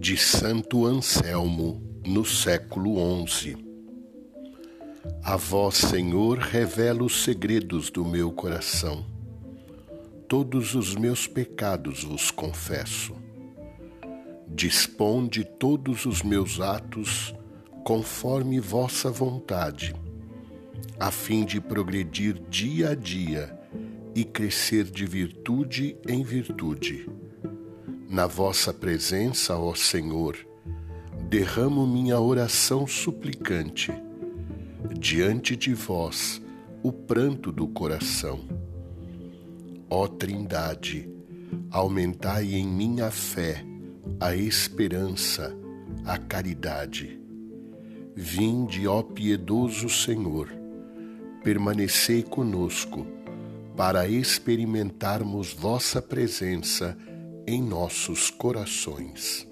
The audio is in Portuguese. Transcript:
de Santo Anselmo, no século XI. A vós, Senhor, revelo os segredos do meu coração. Todos os meus pecados vos confesso. Disponde todos os meus atos conforme vossa vontade, a fim de progredir dia a dia e crescer de virtude em virtude na vossa presença, ó Senhor, derramo minha oração suplicante. Diante de vós, o pranto do coração. Ó Trindade, aumentai em mim a fé, a esperança, a caridade. Vinde, ó piedoso Senhor, permanecei conosco, para experimentarmos vossa presença em nossos corações.